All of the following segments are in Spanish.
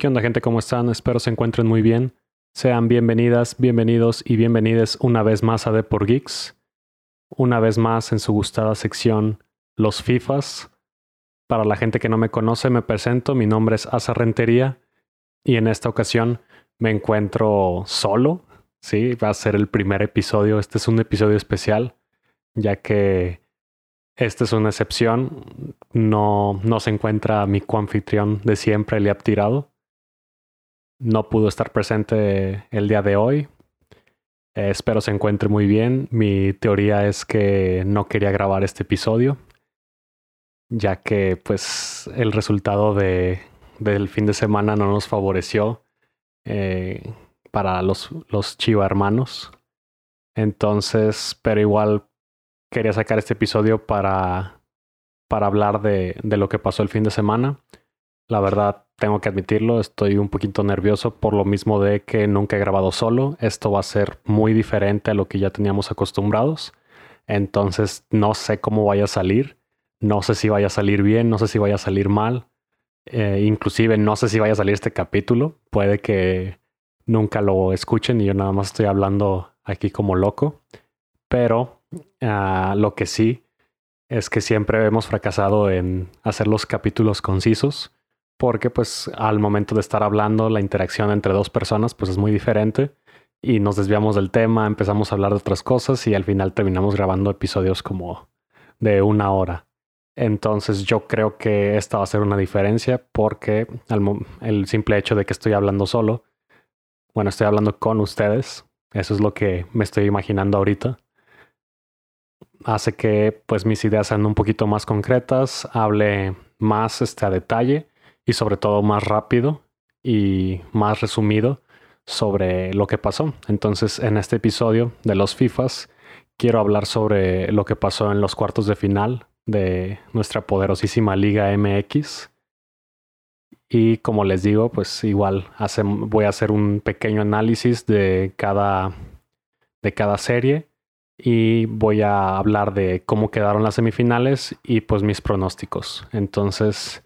¿Qué onda gente? ¿Cómo están? Espero se encuentren muy bien. Sean bienvenidas, bienvenidos y bienvenides una vez más a The por Geeks. Una vez más en su gustada sección Los FIFAs. Para la gente que no me conoce, me presento. Mi nombre es Asa Rentería y en esta ocasión me encuentro solo. Sí, va a ser el primer episodio. Este es un episodio especial, ya que esta es una excepción. No, no se encuentra mi coanfitrión de siempre, Eliab Tirado no pudo estar presente el día de hoy. Eh, espero se encuentre muy bien. Mi teoría es que no quería grabar este episodio, ya que pues el resultado de, del fin de semana no nos favoreció eh, para los, los Chiva hermanos. Entonces, pero igual quería sacar este episodio para, para hablar de, de lo que pasó el fin de semana. La verdad, tengo que admitirlo, estoy un poquito nervioso por lo mismo de que nunca he grabado solo. Esto va a ser muy diferente a lo que ya teníamos acostumbrados. Entonces no sé cómo vaya a salir. No sé si vaya a salir bien, no sé si vaya a salir mal. Eh, inclusive no sé si vaya a salir este capítulo. Puede que nunca lo escuchen y yo nada más estoy hablando aquí como loco. Pero ah, lo que sí es que siempre hemos fracasado en hacer los capítulos concisos porque pues al momento de estar hablando la interacción entre dos personas pues es muy diferente y nos desviamos del tema, empezamos a hablar de otras cosas y al final terminamos grabando episodios como de una hora. Entonces yo creo que esta va a ser una diferencia porque el simple hecho de que estoy hablando solo, bueno, estoy hablando con ustedes, eso es lo que me estoy imaginando ahorita, hace que pues mis ideas sean un poquito más concretas, hable más este, a detalle y sobre todo más rápido y más resumido sobre lo que pasó. Entonces, en este episodio de los FIFAs, quiero hablar sobre lo que pasó en los cuartos de final de nuestra poderosísima Liga MX. Y como les digo, pues igual voy a hacer un pequeño análisis de cada, de cada serie y voy a hablar de cómo quedaron las semifinales y pues mis pronósticos. Entonces,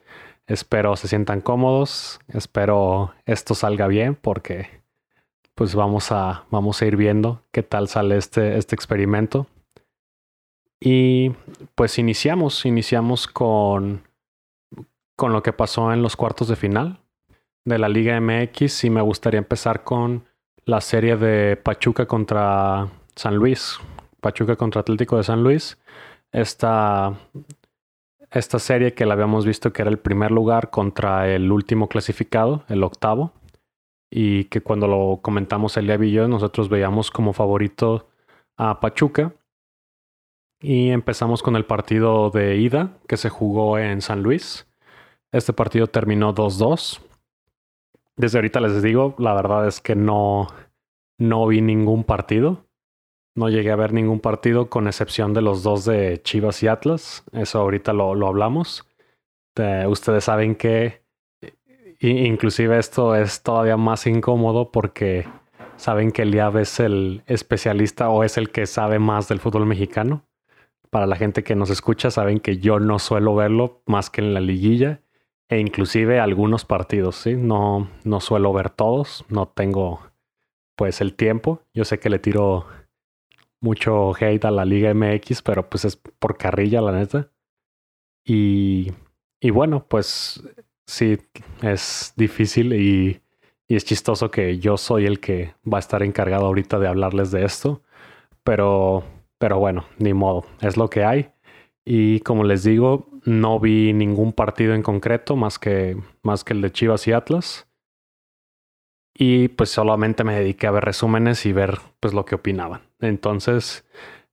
Espero se sientan cómodos. Espero esto salga bien porque pues vamos a, vamos a ir viendo qué tal sale este, este experimento. Y pues iniciamos, iniciamos con, con lo que pasó en los cuartos de final de la Liga MX y me gustaría empezar con la serie de Pachuca contra San Luis. Pachuca contra Atlético de San Luis. Esta esta serie que la habíamos visto que era el primer lugar contra el último clasificado, el octavo, y que cuando lo comentamos el y yo, nosotros veíamos como favorito a Pachuca. Y empezamos con el partido de ida que se jugó en San Luis. Este partido terminó 2-2. Desde ahorita les digo, la verdad es que no, no vi ningún partido. No llegué a ver ningún partido con excepción de los dos de Chivas y Atlas. Eso ahorita lo, lo hablamos. ustedes saben que inclusive esto es todavía más incómodo porque saben que Eliab es el especialista o es el que sabe más del fútbol mexicano. Para la gente que nos escucha saben que yo no suelo verlo más que en la liguilla e inclusive algunos partidos, ¿sí? No, no suelo ver todos, no tengo pues el tiempo. Yo sé que le tiro mucho hate a la Liga MX, pero pues es por carrilla, la neta. Y, y bueno, pues sí, es difícil y, y, es chistoso que yo soy el que va a estar encargado ahorita de hablarles de esto. Pero, pero bueno, ni modo, es lo que hay. Y como les digo, no vi ningún partido en concreto más que, más que el de Chivas y Atlas. Y pues solamente me dediqué a ver resúmenes y ver pues lo que opinaban. Entonces,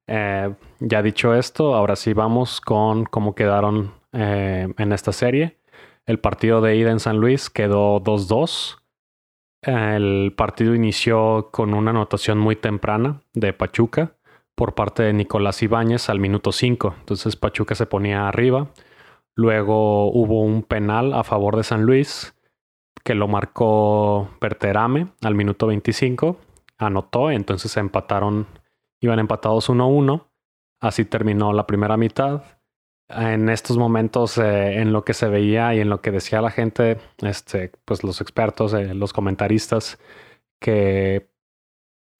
eh, ya dicho esto, ahora sí vamos con cómo quedaron eh, en esta serie. El partido de ida en San Luis quedó 2-2. El partido inició con una anotación muy temprana de Pachuca por parte de Nicolás Ibáñez al minuto 5. Entonces Pachuca se ponía arriba. Luego hubo un penal a favor de San Luis que lo marcó Berterame al minuto 25. Anotó, entonces se empataron Iban empatados 1-1. Así terminó la primera mitad. en estos momentos, eh, en lo que se veía y en lo que decía la gente, este, pues los expertos, eh, los comentaristas, que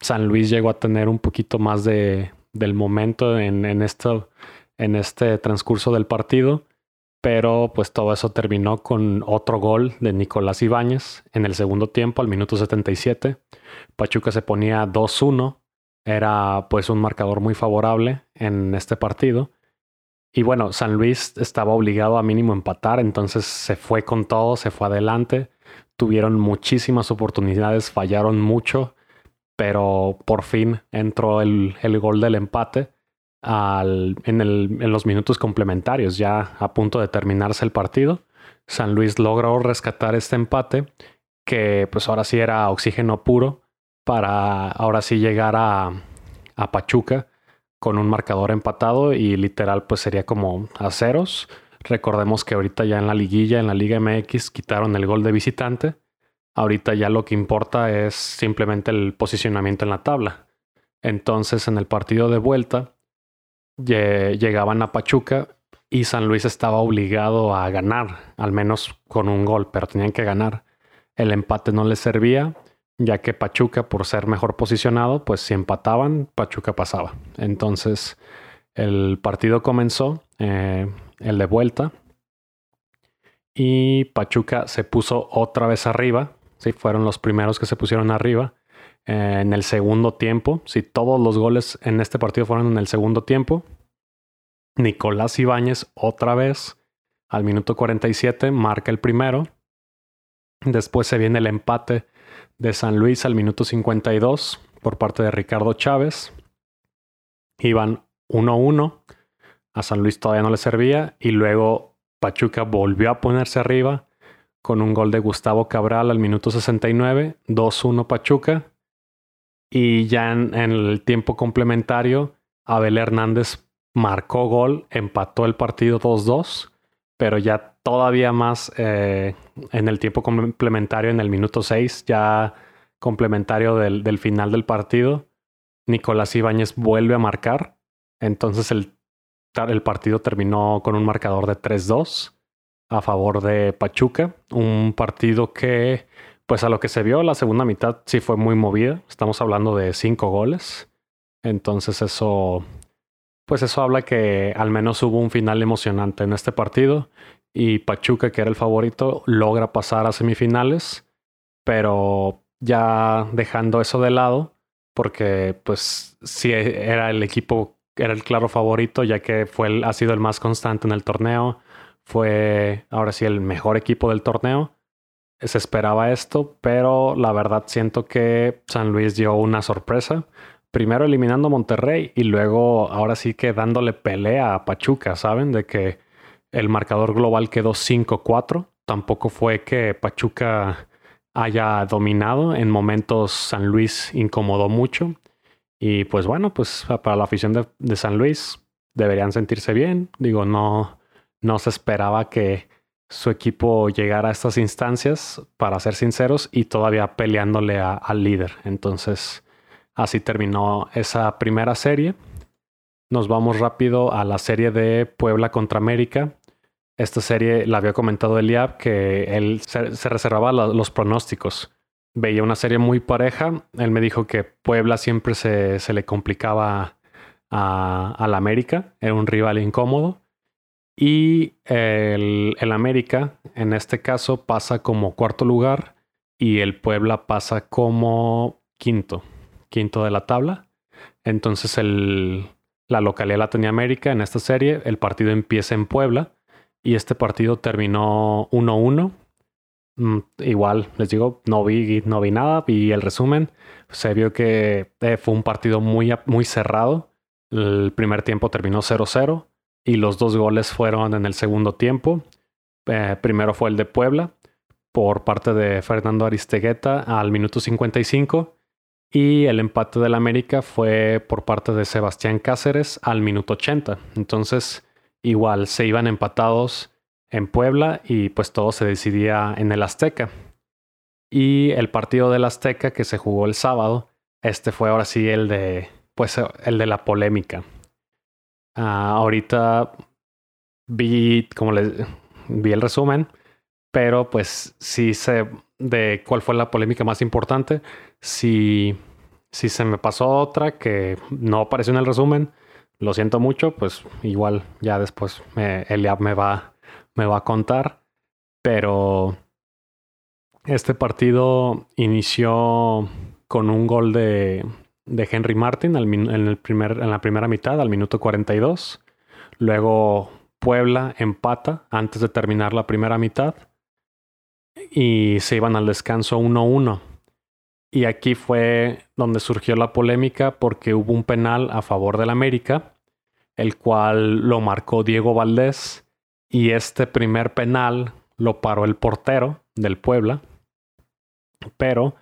San Luis llegó a tener un poquito más de, del momento en, en, esto, en este transcurso del partido, pero pues todo eso terminó con otro gol de Nicolás Ibáñez en el segundo tiempo, al minuto 77. Pachuca se ponía 2-1, era pues un marcador muy favorable en este partido y bueno, San Luis estaba obligado a mínimo empatar, entonces se fue con todo, se fue adelante. Tuvieron muchísimas oportunidades, fallaron mucho, pero por fin entró el, el gol del empate en los minutos complementarios, ya a punto de terminarse el partido. San Luis logró rescatar este empate, que pues ahora sí era oxígeno puro para ahora sí llegar a, a Pachuca con un marcador empatado y literal pues sería como a ceros. Recordemos que ahorita ya en la liguilla, en la Liga MX, quitaron el gol de visitante. Ahorita ya lo que importa es simplemente el posicionamiento en la tabla. Entonces en el partido de vuelta llegaban a Pachuca y San Luis estaba obligado a ganar, al menos con un gol, pero tenían que ganar. El empate no les servía ya que Pachuca, por ser mejor posicionado, pues si empataban, Pachuca pasaba. Entonces, el partido comenzó, eh, el de vuelta, y Pachuca se puso otra vez arriba, ¿sí? fueron los primeros que se pusieron arriba. Eh, en el segundo tiempo, si todos los goles en este partido fueron en el segundo tiempo, Nicolás Ibáñez otra vez al minuto 47 marca el primero. Después se viene el empate de San Luis al minuto 52 por parte de Ricardo Chávez. Iban 1-1. A San Luis todavía no le servía. Y luego Pachuca volvió a ponerse arriba con un gol de Gustavo Cabral al minuto 69. 2-1 Pachuca. Y ya en, el tiempo complementario, Abel Hernández marcó gol, empató el partido 2-2. Pero ya todavía más eh, en el tiempo complementario, en el minuto 6, ya complementario del, final del partido, Nicolás Ibáñez vuelve a marcar. Entonces el partido terminó con un marcador de 3-2 a favor de Pachuca. Un partido que, pues a lo que se vio, la segunda mitad sí fue muy movida. Estamos hablando de cinco goles. Entonces eso, pues eso habla que al menos hubo un final emocionante en este partido y Pachuca, que era el favorito, logra pasar a semifinales, pero ya dejando eso de lado, porque pues sí era el equipo, era el claro favorito, ya que fue ha sido el más constante en el torneo, fue ahora sí el mejor equipo del torneo. Se esperaba esto, pero la verdad siento que San Luis dio una sorpresa. Primero eliminando a Monterrey y luego ahora sí que dándole pelea a Pachuca, ¿saben? De que el marcador global quedó 5-4. Tampoco fue que Pachuca haya dominado. En momentos San Luis incomodó mucho. Y pues bueno, pues para la afición de, San Luis deberían sentirse bien. Digo, no, no se esperaba que su equipo llegara a estas instancias, para ser sinceros, y todavía peleándole al líder. Entonces, así terminó esa primera serie. Nos vamos rápido a la serie de Puebla contra América. Esta serie la había comentado Eliab que él se, reservaba los pronósticos. Veía una serie muy pareja. Él me dijo que Puebla siempre se, le complicaba a, la América. Era un rival incómodo. Y el, América, en este caso, pasa como cuarto lugar y el Puebla pasa como quinto, quinto de la tabla. Entonces el, la localidad la América en esta serie. El partido empieza en Puebla y este partido terminó 1-1. Mm, igual, les digo, no vi, no vi nada, el resumen. Se vio que eh, fue un partido muy, muy cerrado. El primer tiempo terminó 0-0 y los dos goles fueron en el segundo tiempo. Eh, primero fue el de Puebla por parte de Fernando Aristegueta al minuto 55 y el empate del América fue por parte de Sebastián Cáceres al minuto 80. Entonces, igual se iban empatados en Puebla y pues todo se decidía en el Azteca. Y el partido del Azteca que se jugó el sábado, este fue ahora sí el de pues el de la polémica. Ah, ahorita vi, como les vi el resumen, pero pues sí sé de cuál fue la polémica más importante. Si, si se me pasó otra que no apareció en el resumen, lo siento mucho, pues igual ya después me, Eliab me va, me va a contar. Pero este partido inició con un gol de, de Henry Martin en, el primer, en la primera mitad, al minuto 42. Luego Puebla empata antes de terminar la primera mitad y se iban al descanso 1-1. Y aquí fue donde surgió la polémica porque hubo un penal a favor del América, el cual lo marcó Diego Valdés y este primer penal lo paró el portero del Puebla. Pero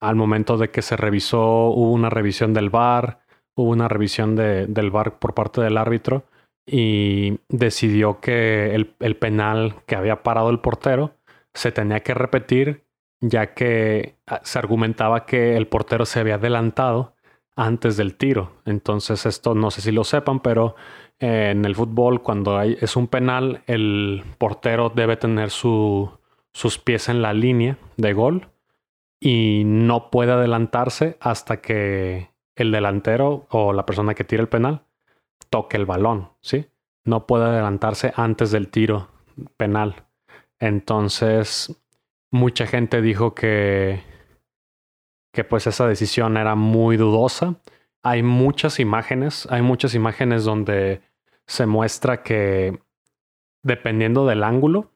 al momento de que se revisó, hubo una revisión del VAR, hubo una revisión del VAR por parte del árbitro y decidió que el, el penal que había parado el portero se tenía que repetir ya que ah, se argumentaba que el portero se había adelantado antes del tiro. Entonces esto no sé si lo sepan, pero eh, en el fútbol cuando hay, es un penal, el portero debe tener su, sus pies en la línea de gol y no puede adelantarse hasta que el delantero o la persona que tira el penal toque el balón, ¿sí? No puede adelantarse antes del tiro penal. Entonces, mucha gente dijo que, que pues esa decisión era muy dudosa. Hay muchas imágenes, hay muchas imágenes donde se muestra que dependiendo del ángulo,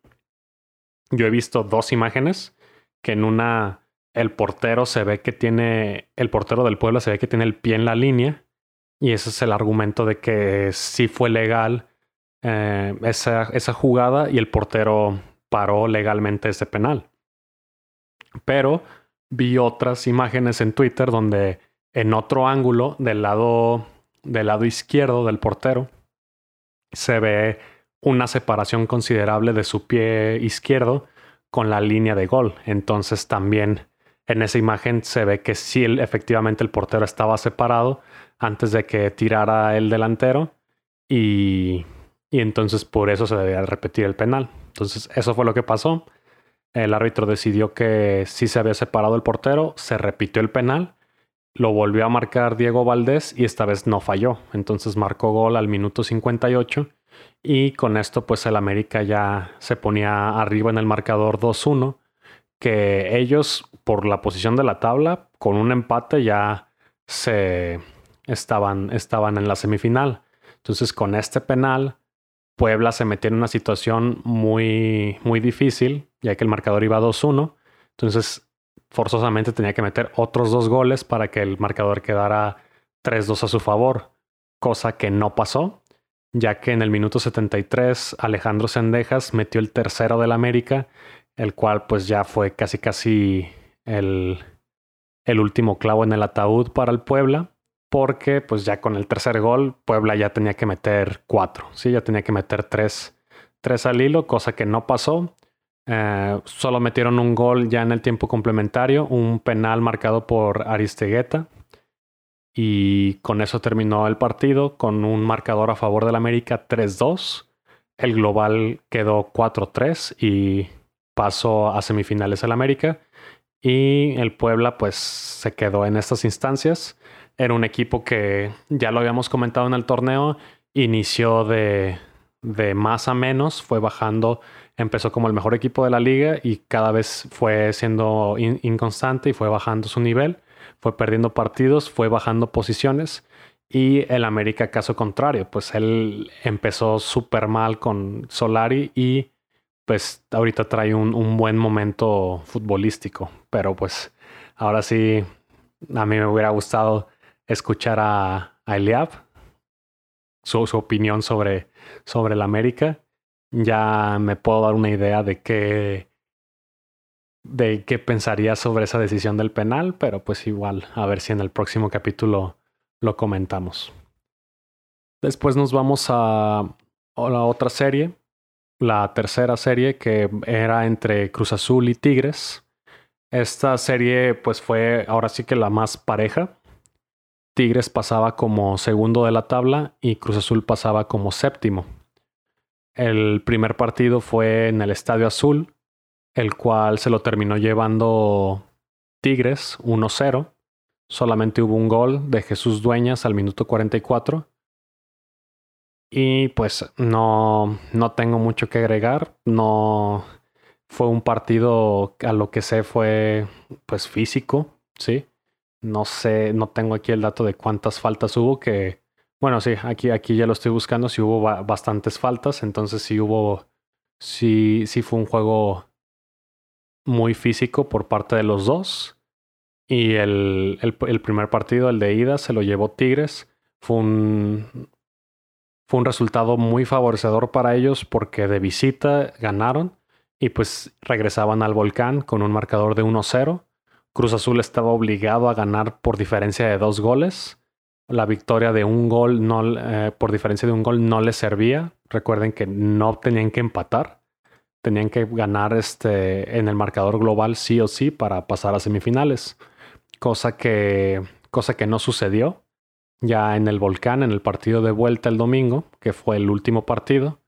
yo he visto dos imágenes que en una el portero se ve que tiene, el portero del pueblo se ve que tiene el pie en la línea y ese es el argumento de que sí fue legal eh, esa, esa jugada y el portero paró legalmente ese penal. Pero vi otras imágenes en Twitter donde en otro ángulo del lado, del lado izquierdo del portero se ve una separación considerable de su pie izquierdo con la línea de gol. Entonces también en esa imagen se ve que sí efectivamente el portero estaba separado antes de que tirara el delantero y, y entonces por eso se debía repetir el penal. Entonces eso fue lo que pasó. El árbitro decidió que sí se había separado el portero, se repitió el penal, lo volvió a marcar Diego Valdés y esta vez no falló. Entonces marcó gol al minuto 58 y con esto pues el América ya se ponía arriba en el marcador 2-1, que ellos por la posición de la tabla con un empate ya se estaban, estaban en la semifinal. Entonces con este penal Puebla se metió en una situación muy, muy difícil, ya que el marcador iba 2-1. Entonces, forzosamente tenía que meter otros dos goles para que el marcador quedara 3-2 a su favor, cosa que no pasó, ya que en el minuto 73 Alejandro Sendejas metió el tercero del América, el cual pues ya fue casi casi el, el último clavo en el ataúd para el Puebla porque pues ya con el tercer gol Puebla ya tenía que meter cuatro, ¿sí? ya tenía que meter tres, tres al hilo, cosa que no pasó. Eh, solo metieron un gol ya en el tiempo complementario, un penal marcado por Aristegueta. Y con eso terminó el partido con un marcador a favor del América 3-2. El global quedó 4-3 y pasó a semifinales el América. Y el Puebla pues se quedó en estas instancias. Era un equipo que ya lo habíamos comentado en el torneo, inició de, de más a menos, fue bajando, empezó como el mejor equipo de la liga y cada vez fue siendo inconstante y fue bajando su nivel, fue perdiendo partidos, fue bajando posiciones y el América caso contrario, pues él empezó súper mal con Solari y pues ahorita trae un, un, buen momento futbolístico, pero pues ahora sí, a mí me hubiera gustado escuchar a, Eliab, su, su, opinión sobre, sobre la América, ya me puedo dar una idea de qué, de qué pensaría sobre esa decisión del penal, pero pues igual, a ver si en el próximo capítulo lo comentamos. Después nos vamos a, a la otra serie, la tercera serie que era entre Cruz Azul y Tigres. Esta serie pues fue ahora sí que la más pareja. Tigres pasaba como segundo de la tabla y Cruz Azul pasaba como séptimo. El primer partido fue en el Estadio Azul, el cual se lo terminó llevando Tigres 1-0. Solamente hubo un gol de Jesús Dueñas al minuto 44. Y pues no, no tengo mucho que agregar. No fue un partido a lo que sé fue pues físico, ¿sí? No sé, no tengo aquí el dato de cuántas faltas hubo, que bueno, sí, aquí, aquí ya lo estoy buscando, sí hubo bastantes faltas, entonces sí hubo, sí, sí fue un juego muy físico por parte de los dos. Y el, el, el primer partido, el de ida, se lo llevó Tigres. Fue un, fue un resultado muy favorecedor para ellos porque de visita ganaron y pues regresaban al volcán con un marcador de 1-0. Cruz Azul estaba obligado a ganar por diferencia de dos goles la victoria de un gol no, eh, por diferencia de un gol no les servía. Recuerden que no tenían que empatar. Tenían que ganar este, en el marcador global sí o sí para pasar a semifinales. Cosa que, cosa que no sucedió. Ya en el volcán, en el partido de vuelta el domingo, que fue el último partido,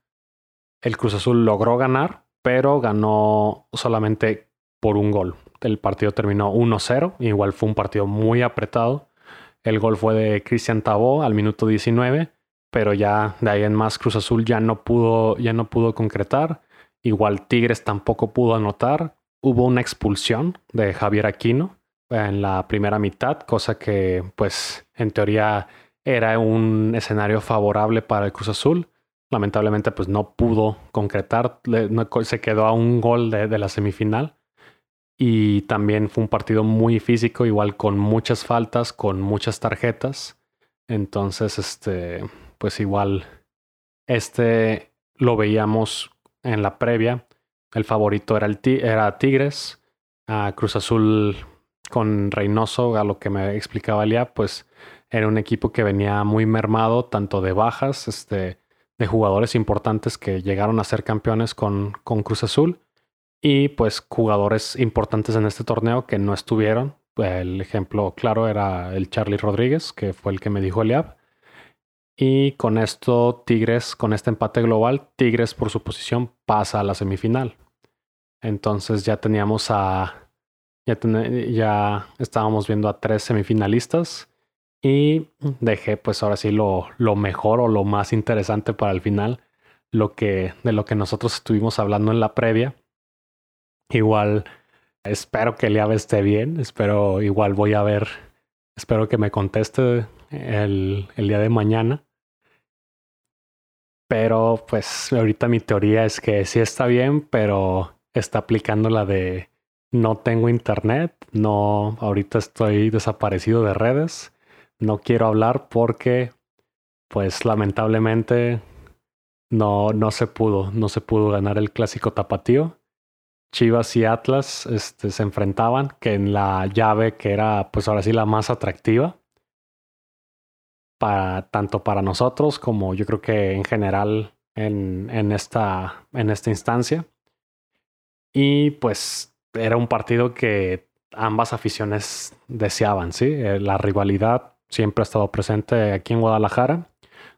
el Cruz Azul logró ganar, pero ganó solamente por un gol. El partido terminó 1-0. Igual fue un partido muy apretado el gol fue de Cristian Tabó al minuto 19, pero ya de ahí en más Cruz Azul ya no pudo, ya no pudo concretar. Igual Tigres tampoco pudo anotar. Hubo una expulsión de Javier Aquino en la primera mitad, cosa que pues en teoría era un escenario favorable para el Cruz Azul. Lamentablemente pues no pudo concretar, se quedó a un gol de la semifinal y también fue un partido muy físico, igual con muchas faltas, con muchas tarjetas. Entonces, este, pues igual, este lo veíamos en la previa. El favorito era, el era Tigres. Cruz Azul con Reynoso, a lo que me explicaba ya, pues era un equipo que venía muy mermado, tanto de bajas, este, de jugadores importantes que llegaron a ser campeones con, con Cruz Azul y pues jugadores importantes en este torneo que no estuvieron. El ejemplo claro era el Charlie Rodríguez, que fue el que me dijo Eliab. Y con esto, Tigres, con este empate global, Tigres por su posición pasa a la semifinal. Entonces ya teníamos a. Ya, ya estábamos viendo a tres semifinalistas. Y dejé, pues ahora sí, lo, lo mejor o lo más interesante para el final. Lo que, de lo que nosotros estuvimos hablando en la previa Igual espero que Eliab esté bien. Espero, igual voy a ver. Espero que me conteste el, el día de mañana. Pero pues ahorita mi teoría es que sí está bien, pero está aplicando la de no tengo internet, no, ahorita estoy desaparecido de redes, no quiero hablar porque pues lamentablemente no, no se pudo, no se pudo ganar el clásico tapatío Chivas y Atlas este, se enfrentaban, que en la llave que era pues ahora sí la más atractiva, para, tanto para nosotros como yo creo que en general en, en, esta, en esta instancia. Y pues era un partido que ambas aficiones deseaban, ¿sí? Eh, la rivalidad siempre ha estado presente aquí en Guadalajara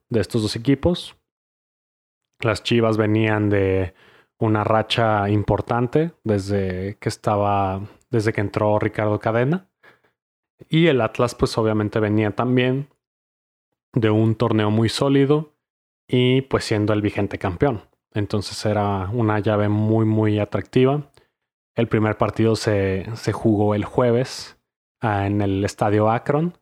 de estos dos equipos. Las Chivas venían de una racha importante desde que estaba, desde que entró Ricardo Cadena. Y el Atlas, pues obviamente venía también de un torneo muy sólido y pues siendo el vigente campeón. Entonces era una llave muy, muy atractiva. El primer partido se, se jugó el jueves ah, en el estadio Akron,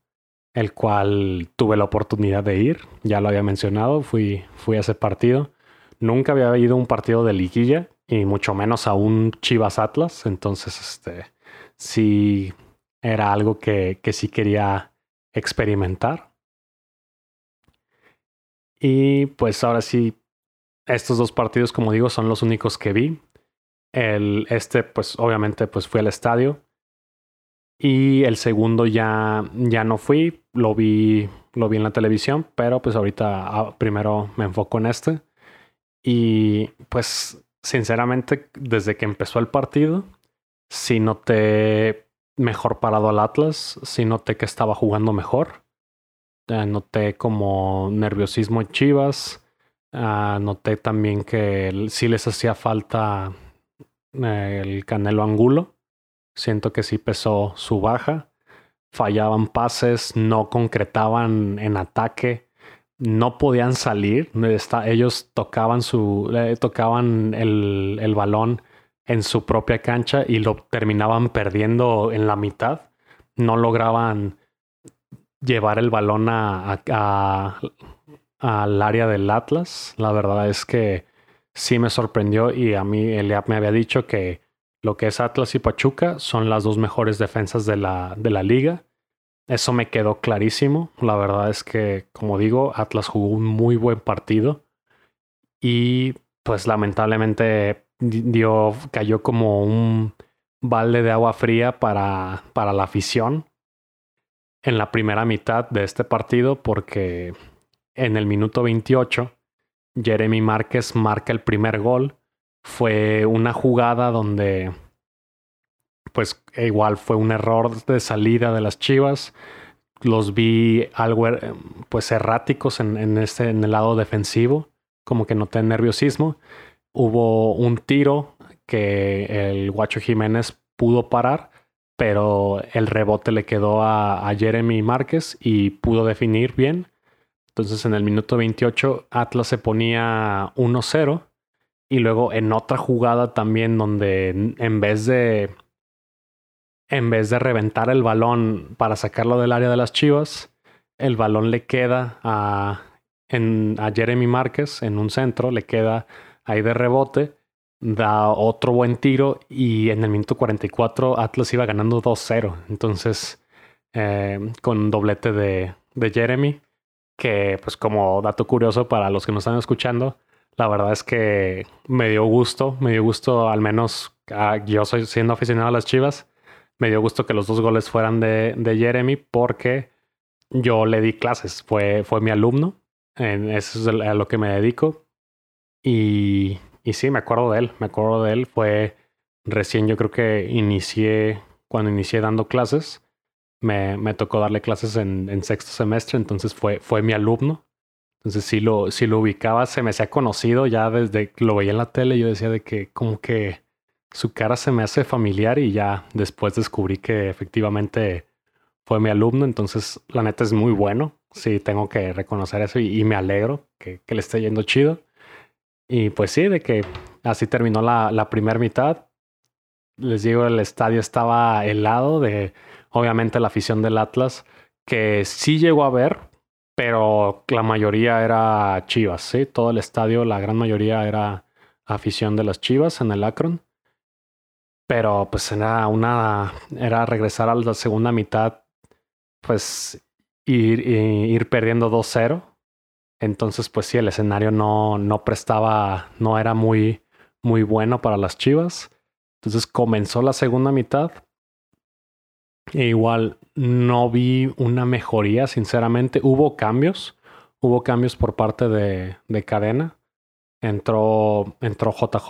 el cual tuve la oportunidad de ir. Ya lo había mencionado, fui, fui a ese partido. Nunca había ido a un partido de liguilla y mucho menos a un Chivas Atlas. Entonces, este sí era algo que, que sí quería experimentar. Y pues ahora sí, estos dos partidos, como digo, son los únicos que vi. El, este, pues obviamente, pues fui al estadio. Y el segundo ya, ya no fui, lo vi, lo vi en la televisión, pero pues ahorita ah, primero me enfoco en este. Y pues sinceramente, desde que empezó el partido, sí noté mejor parado al Atlas, sí noté que estaba jugando mejor. noté como nerviosismo en Chivas. Ah, noté también que sí les hacía falta eh, el Canelo Angulo. Siento que sí pesó su baja. Fallaban pases, no concretaban en ataque, no podían salir. ellos tocaban su, tocaban el, el balón en su propia cancha y lo terminaban perdiendo en la mitad. No lograban llevar el balón a, al área del Atlas. La verdad es que sí me sorprendió y a mí Eliab me había dicho que lo que es Atlas y Pachuca son las dos mejores defensas de la, de la liga. Eso me quedó clarísimo. La verdad es que, como digo, Atlas jugó un muy buen partido y pues lamentablemente dio, cayó como un balde de agua fría para, para la afición en la primera mitad de este partido porque en el minuto 28 Jeremy Márquez marca el primer gol. Fue una jugada donde pues igual fue un error de salida de las Chivas. Los vi algo eh, pues erráticos en, en, este, en el lado defensivo, como que noté nerviosismo. Hubo un tiro que el Guacho Jiménez pudo parar, pero el rebote le quedó a, a Jeremy Márquez y pudo definir bien. Entonces en el minuto 28 Atlas se ponía 1-0 y luego en otra jugada también donde en vez de en vez de reventar el balón para sacarlo del área de las Chivas, el balón le queda a, Jeremy Márquez en un centro, le queda ahí de rebote, da otro buen tiro y en el minuto 44 Atlas iba ganando 2-0. Entonces, eh, con doblete de Jeremy, que pues como dato curioso para los que nos están escuchando, la verdad es que me dio gusto, me dio gusto al menos ah, yo soy siendo aficionado a las Chivas, me dio gusto que los dos goles fueran de, de Jeremy porque yo le di clases, fue, fue mi alumno, en, eso es a lo que me dedico. Y, y sí, me acuerdo de él, me acuerdo de él, fue recién yo creo que inicié, cuando inicié dando clases, me, me tocó darle clases en, en, sexto semestre, entonces fue, fue mi alumno. Entonces sí lo, sí lo ubicaba, se me hacía conocido ya desde que lo veía en la tele, yo decía de que como que su cara se me hace familiar y ya después descubrí que efectivamente fue mi alumno, entonces la neta es muy bueno, sí, tengo que reconocer eso y, me alegro que, le esté yendo chido. Y pues sí, de que así terminó la, la primera mitad. Les digo, el estadio estaba helado de, obviamente, la afición del Atlas, que sí llegó a ver, pero la mayoría era Chivas, ¿sí? Todo el estadio, la gran mayoría era afición de las Chivas en el Akron. Pero pues era una. Era regresar a la segunda mitad. Pues ir, ir perdiendo 2-0. Entonces, pues sí, el escenario no, no prestaba. No era muy, muy bueno para las chivas. Entonces comenzó la segunda mitad. Igual no vi una mejoría, sinceramente. Hubo cambios. Hubo cambios por parte de, de cadena. Entró, entró JJ,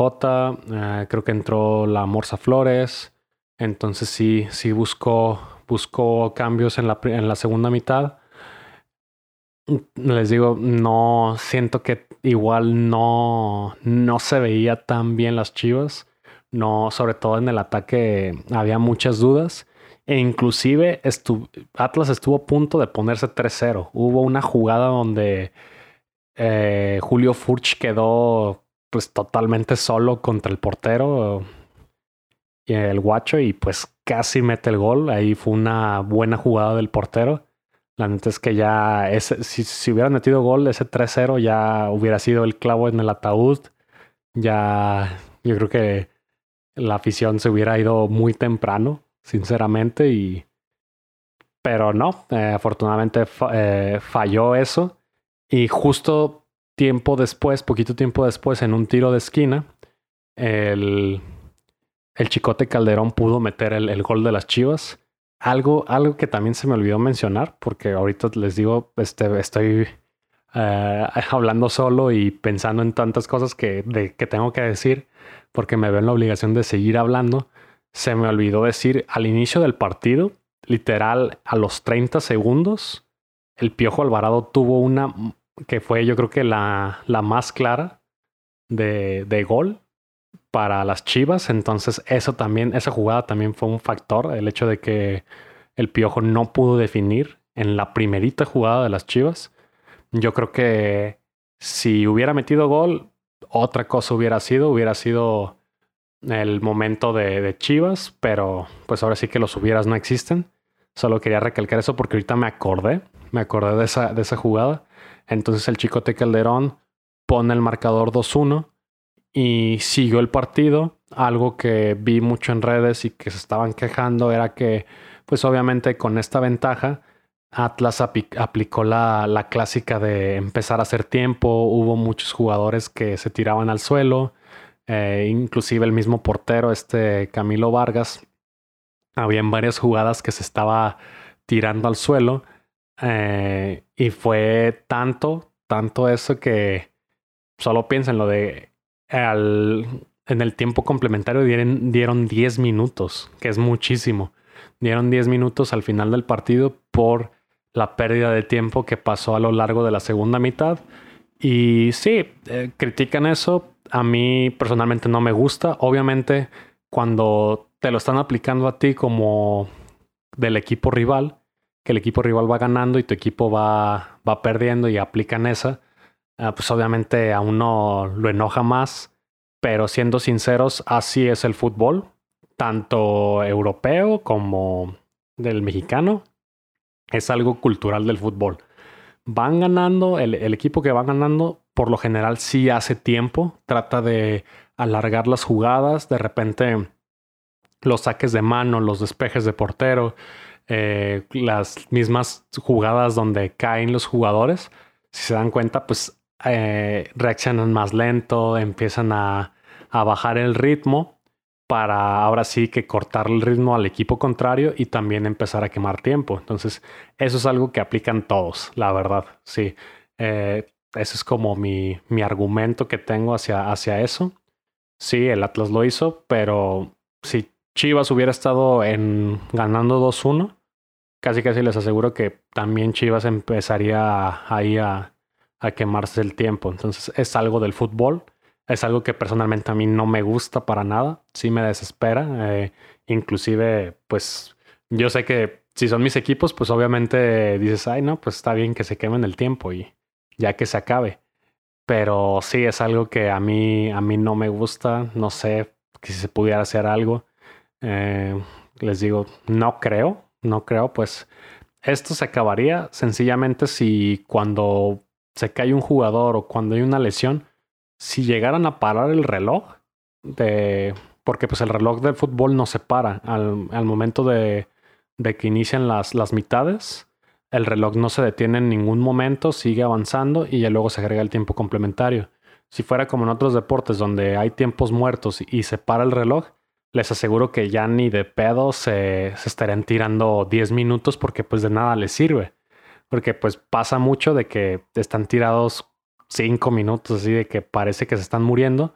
eh, creo que entró la Morsa Flores. Entonces sí, sí buscó, buscó cambios en la, en la segunda mitad. Les digo, no siento que igual no, no se veía tan bien las chivas. No, sobre todo en el ataque había muchas dudas. E inclusive Atlas estuvo a punto de ponerse 3-0. Hubo una jugada donde eh, Julio Furch quedó pues totalmente solo contra el portero y el guacho y pues casi mete el gol. Ahí fue una buena jugada del portero. La neta es que ya si, si hubieran metido gol, ese 3-0 ya hubiera sido el clavo en el ataúd. Ya yo creo que la afición se hubiera ido muy temprano, sinceramente, y pero no, eh, afortunadamente eh, falló eso. Y justo tiempo después, poquito tiempo después, en un tiro de esquina, el, el Chicote Calderón pudo meter el, gol de las Chivas. Algo, algo que también se me olvidó mencionar, porque ahorita les digo, este, estoy eh, hablando solo y pensando en tantas cosas que, de, que tengo que decir, porque me veo en la obligación de seguir hablando. Se me olvidó decir al inicio del partido, literal a los 30 segundos, el Piojo Alvarado tuvo una que fue yo creo que la, la más clara de, de gol para las Chivas. Entonces, eso también, esa jugada también fue un factor, el hecho de que el Piojo no pudo definir en la primerita jugada de las Chivas. Yo creo que si hubiera metido gol, otra cosa hubiera sido, hubiera sido el momento de, de, Chivas, pero pues ahora sí que los hubieras no existen. Solo quería recalcar eso porque ahorita me acordé, me acordé de esa, de esa jugada. Entonces el Chicote Calderón pone el marcador 2-1 y siguió el partido. Algo que vi mucho en redes y que se estaban quejando era que, pues obviamente con esta ventaja, Atlas aplicó la, la, clásica de empezar a hacer tiempo, hubo muchos jugadores que se tiraban al suelo, eh, inclusive el mismo portero, este Camilo Vargas, habían varias jugadas que se estaba tirando al suelo eh, y fue tanto, tanto eso que solo piensen lo de al, en el tiempo complementario dieron, dieron 10 minutos, que es muchísimo. Dieron 10 minutos al final del partido por la pérdida de tiempo que pasó a lo largo de la segunda mitad. Y sí, eh, critican eso. A mí personalmente no me gusta. Obviamente, cuando te lo están aplicando a ti como del equipo rival, que el equipo rival va ganando y tu equipo va, va perdiendo y aplican esa, ah, pues obviamente a uno lo enoja más. Pero siendo sinceros, así es el fútbol, tanto europeo como del mexicano es algo cultural del fútbol. Van ganando, el, equipo que va ganando, por lo general sí hace tiempo, trata de alargar las jugadas, de repente los saques de mano, los despejes de portero, eh, las mismas jugadas donde caen los jugadores, si se dan cuenta, pues eh, reaccionan más lento, empiezan a, a bajar el ritmo para ahora sí que cortar el ritmo al equipo contrario y también empezar a quemar tiempo. Entonces, eso es algo que aplican todos, la verdad. Sí, eh, ese es como mi, mi argumento que tengo hacia, hacia eso. Sí, el Atlas lo hizo, pero si Chivas hubiera estado en ganando 2-1, casi casi les aseguro que también Chivas empezaría ahí a, quemarse el tiempo. Entonces, es algo del fútbol es algo que personalmente a mí no me gusta para nada, sí me desespera, eh, inclusive pues yo sé que si son mis equipos, pues obviamente dices, ay no, pues está bien que se quemen el tiempo y ya que se acabe. Pero sí es algo que a mí, a mí no me gusta, no sé si se pudiera hacer algo. Eh, les digo, no creo, no creo, pues esto se acabaría sencillamente si cuando se cae un jugador o cuando hay una lesión, si llegaran a parar el reloj, de, porque pues el reloj del fútbol no se para al, al momento de, de, que inician las, las mitades, el reloj no se detiene en ningún momento, sigue avanzando y ya luego se agrega el tiempo complementario. Si fuera como en otros deportes donde hay tiempos muertos y se para el reloj, les aseguro que ya ni de pedo se, se estarían tirando 10 minutos porque pues de nada les sirve. Porque pues pasa mucho de que están tirados cinco minutos así de que parece que se están muriendo.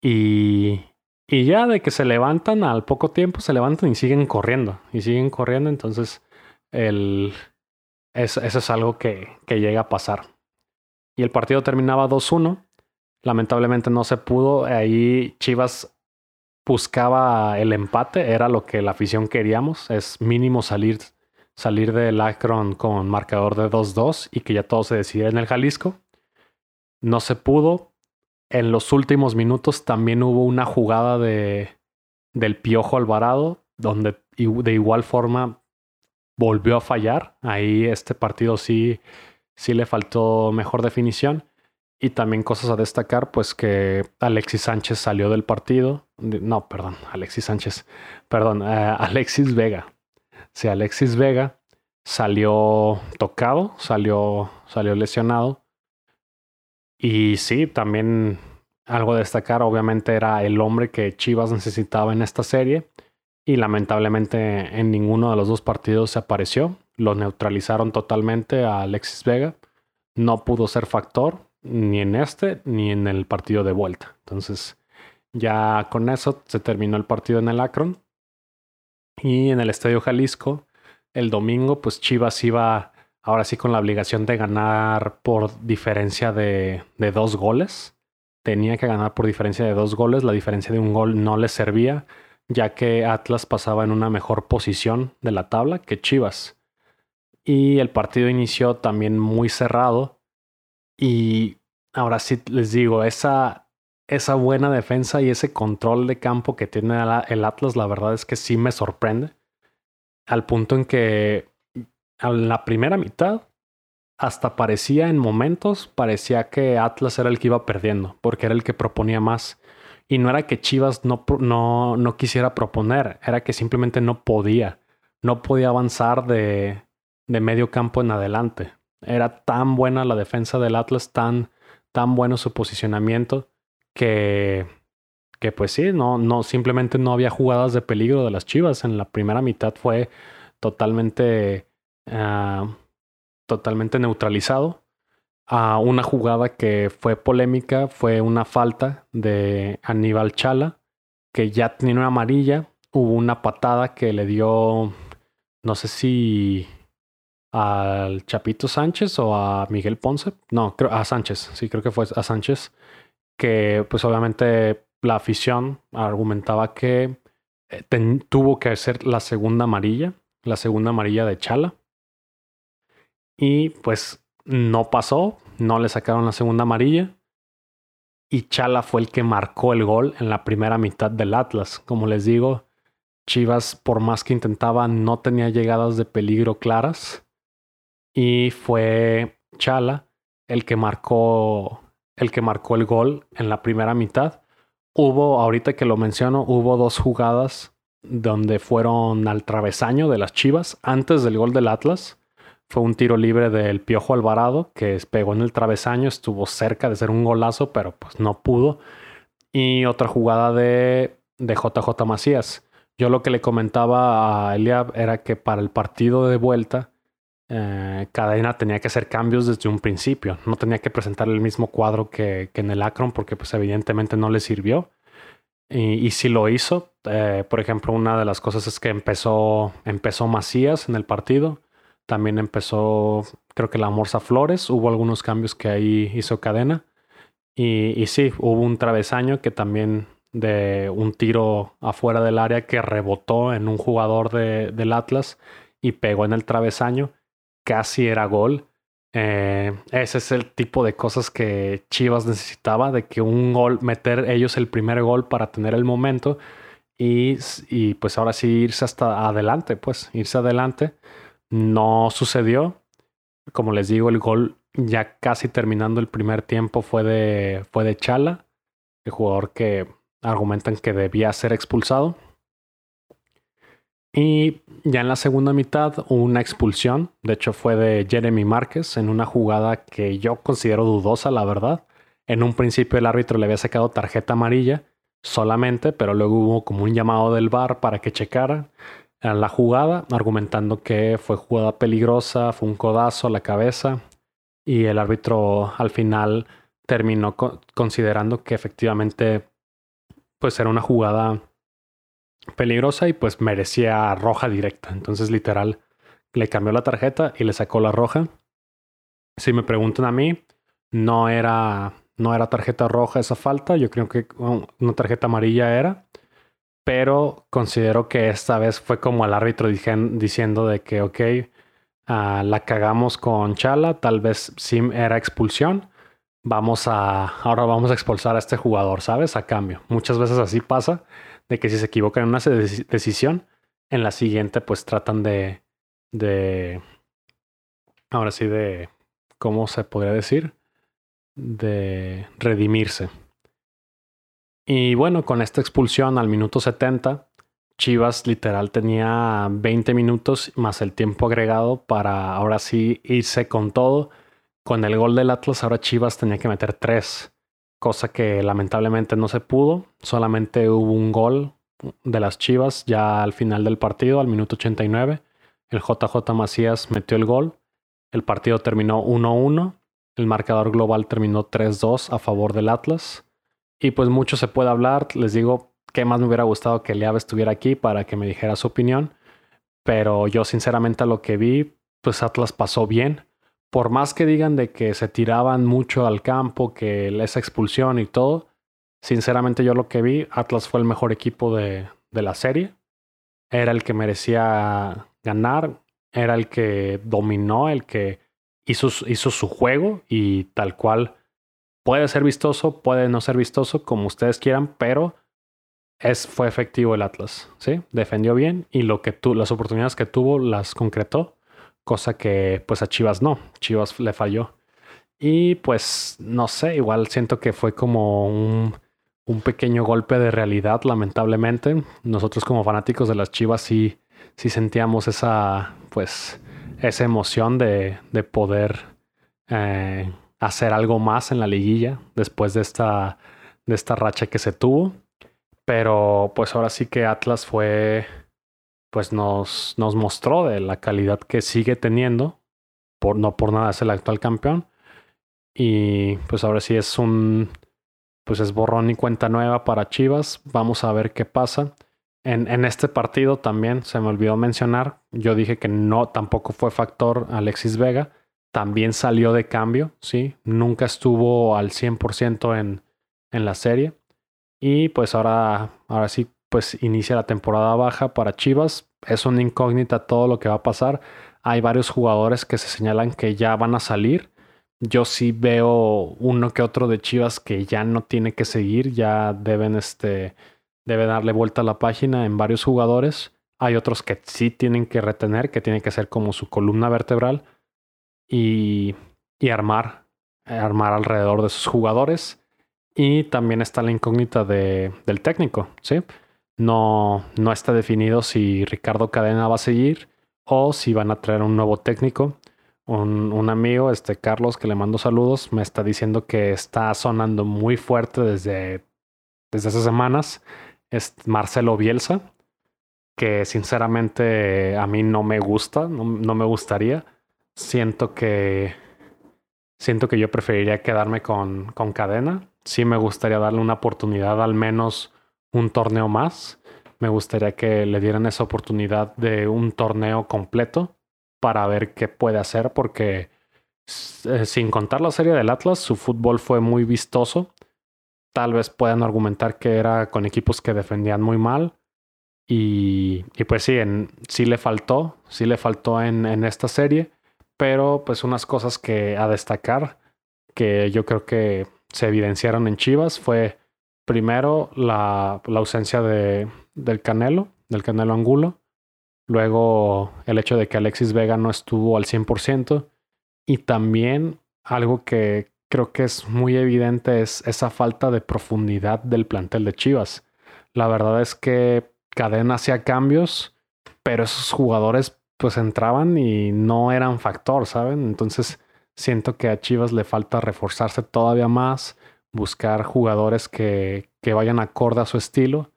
Y, y ya de que se levantan al poco tiempo, se levantan y siguen corriendo. Y siguen corriendo. Entonces, el, eso, es algo que, que llega a pasar. Y el partido terminaba 2-1. Lamentablemente no se pudo. Ahí Chivas buscaba el empate. Era lo que la afición queríamos. Es mínimo salir, salir del Akron con marcador de 2-2 y que ya todo se decidiera en el Jalisco no se pudo. En los últimos minutos también hubo una jugada de, del Piojo Alvarado, donde de igual forma volvió a fallar. Ahí este partido sí, sí le faltó mejor definición. Y también cosas a destacar, pues que Alexis Sánchez salió del partido. No, perdón, Alexis Sánchez. Perdón, eh, Alexis Vega. Sí, Alexis Vega salió tocado, salió, salió lesionado. Y sí, también algo a destacar, obviamente era el hombre que Chivas necesitaba en esta serie y lamentablemente en ninguno de los dos partidos se apareció. Lo neutralizaron totalmente a Alexis Vega. No pudo ser factor ni en este ni en el partido de vuelta. Entonces ya con eso se terminó el partido en el Akron. Y en el Estadio Jalisco, el domingo, pues Chivas iba ahora sí con la obligación de ganar por diferencia de, de dos goles. Tenía que ganar por diferencia de dos goles. La diferencia de un gol no le servía, ya que Atlas pasaba en una mejor posición de la tabla que Chivas. Y el partido inició también muy cerrado. Y ahora sí les digo, esa, esa buena defensa y ese control de campo que tiene el Atlas, la verdad es que sí me sorprende. Al punto en que en la primera mitad hasta parecía en momentos, parecía que Atlas era el que iba perdiendo, porque era el que proponía más. Y no era que Chivas no, no, no quisiera proponer, era que simplemente no podía. No podía avanzar de, de medio campo en adelante. Era tan buena la defensa del Atlas, tan, tan bueno su posicionamiento, que, que pues sí, no, no, simplemente no había jugadas de peligro de las Chivas. En la primera mitad fue totalmente Ah, totalmente neutralizado. A una jugada que fue polémica fue una falta de Aníbal Chala, que ya tenía una amarilla. Hubo una patada que le dio, no sé si al Chapito Sánchez o a Miguel Ponce. No, creo a Sánchez, sí, creo que fue a Sánchez. Que pues obviamente la afición argumentaba que eh, tuvo que ser la segunda amarilla, la segunda amarilla de Chala. Y pues no pasó, no le sacaron la segunda amarilla. Y Chala fue el que marcó el gol en la primera mitad del Atlas. Como les digo, Chivas, por más que intentaba, no tenía llegadas de peligro claras. Y fue Chala el que marcó el que marcó el gol en la primera mitad. Hubo, ahorita que lo menciono, hubo dos jugadas donde fueron al travesaño de las Chivas antes del gol del Atlas. Fue un tiro libre del Piojo Alvarado que pegó en el travesaño, estuvo cerca de ser un golazo, pero pues no pudo. Y otra jugada de, de JJ Macías. Yo lo que le comentaba a Eliab era que para el partido de vuelta, eh, Cadena tenía que hacer cambios desde un principio. No tenía que presentar el mismo cuadro que, en el Akron porque pues evidentemente no le sirvió. Y, si lo hizo. Eh, por ejemplo, una de las cosas es que empezó, empezó Macías en el partido. También empezó, creo que la Morsa Flores. Hubo algunos cambios que ahí hizo cadena. Y, y sí, hubo un travesaño que también de un tiro afuera del área que rebotó en un jugador de, del Atlas y pegó en el travesaño. Casi era gol. Eh, ese es el tipo de cosas que Chivas necesitaba, de que un gol, meter ellos el primer gol para tener el momento y, y pues ahora sí irse hasta adelante, pues irse adelante. No sucedió. Como les digo, el gol ya casi terminando el primer tiempo fue de, fue de Chala, el jugador que argumentan que debía ser expulsado. Y ya en la segunda mitad hubo una expulsión, de hecho fue de Jeremy Márquez en una jugada que yo considero dudosa, la verdad. En un principio el árbitro le había sacado tarjeta amarilla solamente, pero luego hubo como un llamado del VAR para que checara la jugada, argumentando que fue jugada peligrosa, fue un codazo a la cabeza y el árbitro al final terminó considerando que efectivamente pues era una jugada peligrosa y pues merecía roja directa. Entonces literal le cambió la tarjeta y le sacó la roja. Si me preguntan a mí, no era no era tarjeta roja esa falta, yo creo que una tarjeta amarilla era pero considero que esta vez fue como el árbitro diciendo de que, ok, ah, la cagamos con Chala, tal vez sí era expulsión, vamos a, ahora vamos a expulsar a este jugador, ¿sabes? A cambio. Muchas veces así pasa, de que si se equivocan en una decisión, en la siguiente pues tratan de, de, ahora sí de, ¿cómo se podría decir? De redimirse. Y bueno, con esta expulsión al minuto 70, Chivas literal tenía 20 minutos más el tiempo agregado para ahora sí irse con todo. Con el gol del Atlas, ahora Chivas tenía que meter tres, cosa que lamentablemente no se pudo. Solamente hubo un gol de las Chivas ya al final del partido, al minuto 89. El JJ Macías metió el gol. El partido terminó 1-1. El marcador global terminó 3-2 a favor del Atlas. Y pues mucho se puede hablar. Les digo que más me hubiera gustado que Leave estuviera aquí para que me dijera su opinión. Pero yo sinceramente a lo que vi, pues Atlas pasó bien. Por más que digan de que se tiraban mucho al campo, que esa expulsión y todo, sinceramente yo lo que vi, Atlas fue el mejor equipo de, de la serie. Era el que merecía ganar, era el que dominó, el que hizo, hizo su juego y tal cual puede ser vistoso, puede no ser vistoso, como ustedes quieran, pero es, fue efectivo el Atlas, ¿sí? Defendió bien y lo que tu, las oportunidades que tuvo las concretó, cosa que pues a Chivas no, Chivas le falló. Y pues no sé, igual siento que fue como un, un pequeño golpe de realidad, lamentablemente. Nosotros como fanáticos de las Chivas sí, sí sentíamos esa, pues, esa emoción de, de poder eh, hacer algo más en la liguilla después de esta, de esta racha que se tuvo. Pero pues ahora sí que Atlas fue, pues nos, nos mostró de la calidad que sigue teniendo. Por, no por nada es el actual campeón. Y pues ahora sí es un, pues es borrón y cuenta nueva para Chivas. Vamos a ver qué pasa. En, en, este partido también se me olvidó mencionar, yo dije que no, tampoco fue factor Alexis Vega, también salió de cambio, ¿sí? Nunca estuvo al 100% en, en la serie. Y pues ahora, ahora sí, pues inicia la temporada baja para Chivas. Es una incógnita todo lo que va a pasar. Hay varios jugadores que se señalan que ya van a salir. Yo sí veo uno que otro de Chivas que ya no tiene que seguir, ya deben este debe darle vuelta a la página en varios jugadores. Hay otros que sí tienen que retener, que tienen que ser como su columna vertebral y, y armar, armar alrededor de sus jugadores. Y también está la incógnita de, del técnico, ¿sí? No, no está definido si Ricardo Cadena va a seguir o si van a traer un nuevo técnico. Un, un, amigo, este Carlos, que le mando saludos, me está diciendo que está sonando muy fuerte desde, desde hace semanas. Es Marcelo Bielsa, que sinceramente a mí no me gusta, no, no me gustaría. Siento que siento que yo preferiría quedarme con, con cadena sí me gustaría darle una oportunidad, al menos un torneo más. Me gustaría que le dieran esa oportunidad de un torneo completo para ver qué puede hacer, porque eh, sin contar la serie del Atlas, su fútbol fue muy vistoso. Tal vez puedan argumentar que era con equipos que defendían muy mal. Y, y pues sí, sí le faltó, sí le faltó en, en esta serie, pero pues unas cosas que a destacar que yo creo que se evidenciaron en Chivas fue primero la, la ausencia de, del Canelo, del Canelo Angulo, luego el hecho de que Alexis Vega no estuvo al 100% y también algo que creo que es muy evidente es esa falta de profundidad del plantel de Chivas. La verdad es que Cadena hacía cambios, pero esos jugadores pues entraban y no eran factor, ¿saben? Entonces Siento que a Chivas le falta reforzarse todavía más, buscar jugadores que, que vayan acorde a su estilo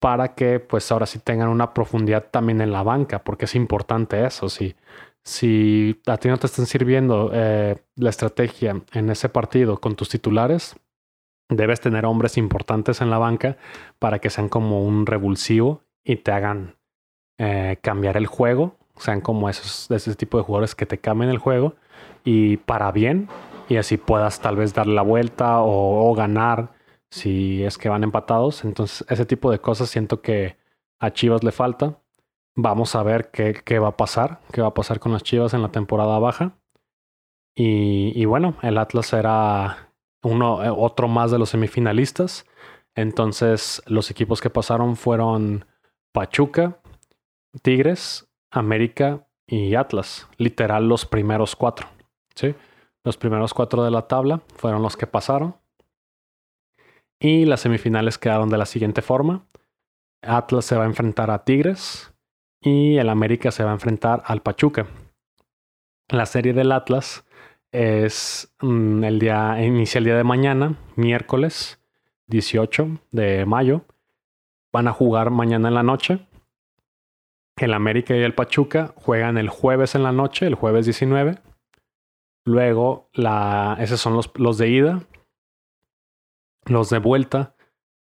para que pues ahora sí tengan una profundidad también en la banca, porque es importante eso. Si, si a ti no te están sirviendo eh, la estrategia en ese partido con tus titulares, debes tener hombres importantes en la banca para que sean como un revulsivo y te hagan eh, cambiar el juego, sean como esos, ese tipo de jugadores que te cambien el juego y para bien y así puedas tal vez darle la vuelta o, ganar si es que van empatados. Entonces ese tipo de cosas siento que a Chivas le falta. Vamos a ver qué, qué va a pasar, qué va a pasar con las Chivas en la temporada baja. Y, bueno, el Atlas era uno, eh, otro más de los semifinalistas. Entonces los equipos que pasaron fueron Pachuca, Tigres, América y Atlas. Literal los primeros cuatro. ¿sí? Los primeros cuatro de la tabla fueron los que pasaron. Y las semifinales quedaron de la siguiente forma. Atlas se va a enfrentar a Tigres y el América se va a enfrentar al Pachuca. La serie del Atlas es mm, el día, inicia el día de mañana, miércoles 18 de mayo. Van a jugar mañana en la noche. El América y el Pachuca juegan el jueves en la noche, el jueves 19. Luego, esos son los, los de ida. Los de vuelta,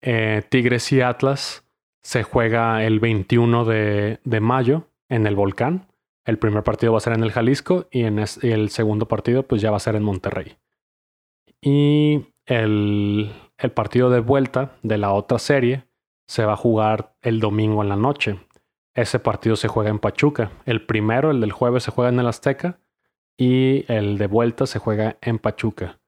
eh, Tigres y Atlas se juega el 21 de, de, mayo en el volcán. El primer partido va a ser en el Jalisco y, en el segundo partido pues ya va a ser en Monterrey. Y el, el partido de vuelta de la otra serie se va a jugar el domingo en la noche. Ese partido se juega en Pachuca. El primero, el del jueves, se juega en el Azteca y el de vuelta se juega en Pachuca.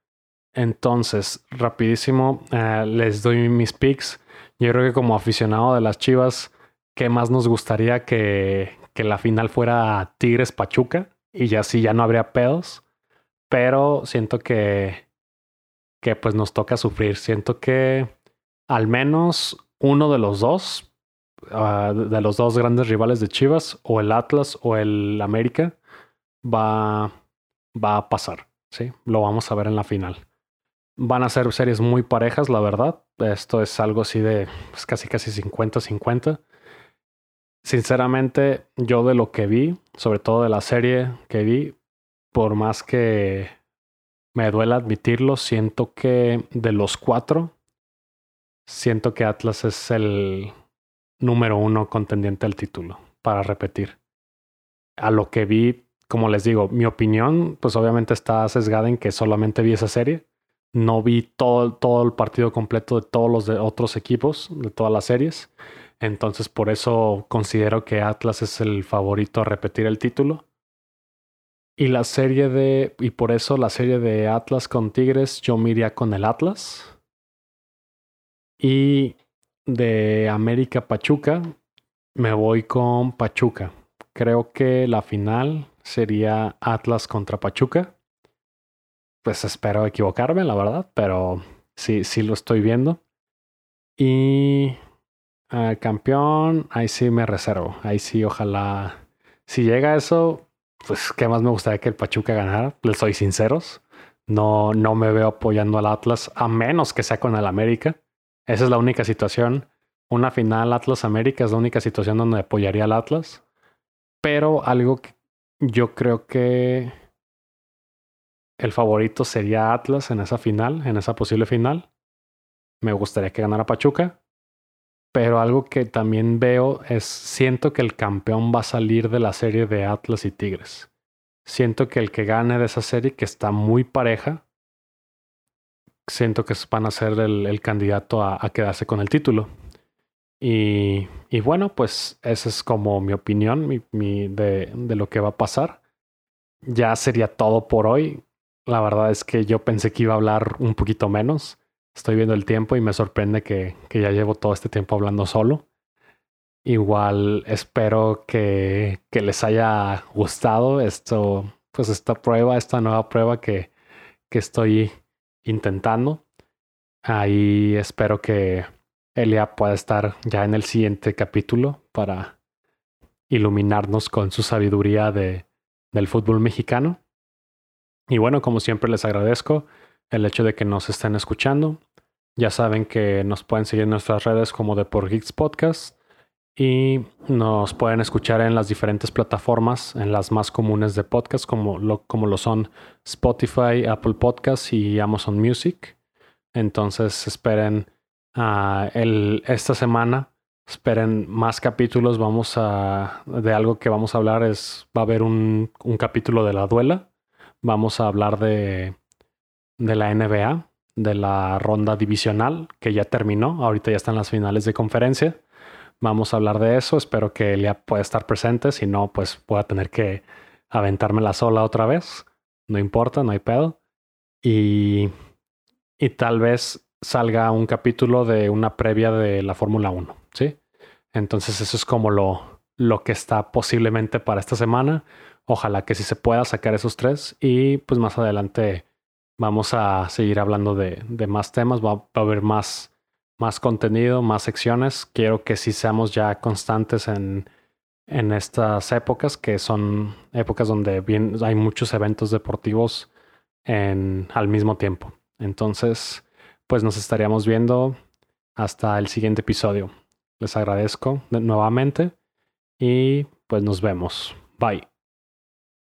Entonces, rapidísimo, eh, les doy mis picks. Yo creo que como aficionado de las Chivas, ¿qué más nos gustaría que, que la final fuera Tigres Pachuca? Y ya así ya no habría pedos. Pero siento que, que pues nos toca sufrir. Siento que al menos uno de los dos, de los dos grandes rivales de Chivas, o el Atlas o el América, va, va a pasar. ¿sí? Lo vamos a ver en la final. Van a ser series muy parejas, la verdad. Esto es algo así de pues, casi casi 50-50. Sinceramente, yo de lo que vi, sobre todo de la serie que vi, por más que me duela admitirlo, siento que de los cuatro, siento que Atlas es el número uno contendiente al título, para repetir. A lo que vi, como les digo, mi opinión, pues obviamente está sesgada en que solamente vi esa serie. No vi todo, todo el partido completo de todos los de otros equipos, de todas las series. Entonces, por eso considero que Atlas es el favorito a repetir el título. Y la serie de. Y por eso la serie de Atlas con Tigres, yo me iría con el Atlas. Y de América Pachuca, me voy con Pachuca. Creo que la final sería Atlas contra Pachuca. Pues espero equivocarme, la verdad, pero sí, sí lo estoy viendo. Y al campeón, ahí sí me reservo. Ahí sí, ojalá. Si llega eso, pues qué más me gustaría que el Pachuca ganara. Les soy sinceros. No, no me veo apoyando al Atlas, a menos que sea con el América. Esa es la única situación. Una final Atlas-América es la única situación donde apoyaría al Atlas. Pero algo que yo creo que el favorito sería Atlas en esa final, en esa posible final. Me gustaría que ganara Pachuca. Pero algo que también veo es, siento que el campeón va a salir de la serie de Atlas y Tigres. Siento que el que gane de esa serie, que está muy pareja, siento que van a ser el, candidato a, quedarse con el título. Y, y, bueno, pues esa es como mi opinión mi, de, de lo que va a pasar. Ya sería todo por hoy. La verdad es que yo pensé que iba a hablar un poquito menos estoy viendo el tiempo y me sorprende que, que ya llevo todo este tiempo hablando solo. Igual espero que, que, les haya gustado esto, pues esta prueba, esta nueva prueba que, que estoy intentando. Ahí espero que Elia pueda estar ya en el siguiente capítulo para iluminarnos con su sabiduría de, del fútbol mexicano. Y bueno, como siempre les agradezco el hecho de que nos estén escuchando. Ya saben que nos pueden seguir en nuestras redes como de Por Geeks Podcast y nos pueden escuchar en las diferentes plataformas, en las más comunes de podcast, como lo, como lo son Spotify, Apple Podcasts y Amazon Music. Entonces esperen el, esta semana, esperen más capítulos. Vamos a, de algo que vamos a hablar es, va a haber un, un capítulo de la duela. Vamos a hablar de de la NBA, de la ronda divisional que ya terminó. Ahorita ya están las finales de conferencia. Vamos a hablar de eso. Espero que Elia pueda estar presente. Si no, pues pueda tener que aventarme la sola otra vez. No importa, no hay pedo. Y, y tal vez salga un capítulo de una previa de la Fórmula 1. ¿sí? Entonces eso es como lo, lo que está posiblemente para esta semana. Ojalá que sí se pueda sacar esos tres. Y pues más adelante Vamos a seguir hablando de, más temas, va, a haber más, más contenido, más secciones. Quiero que sí seamos ya constantes en, en estas épocas, que son épocas donde bien, hay muchos eventos deportivos en, al mismo tiempo. Entonces, pues nos estaríamos viendo hasta el siguiente episodio. Les agradezco nuevamente y pues nos vemos. Bye.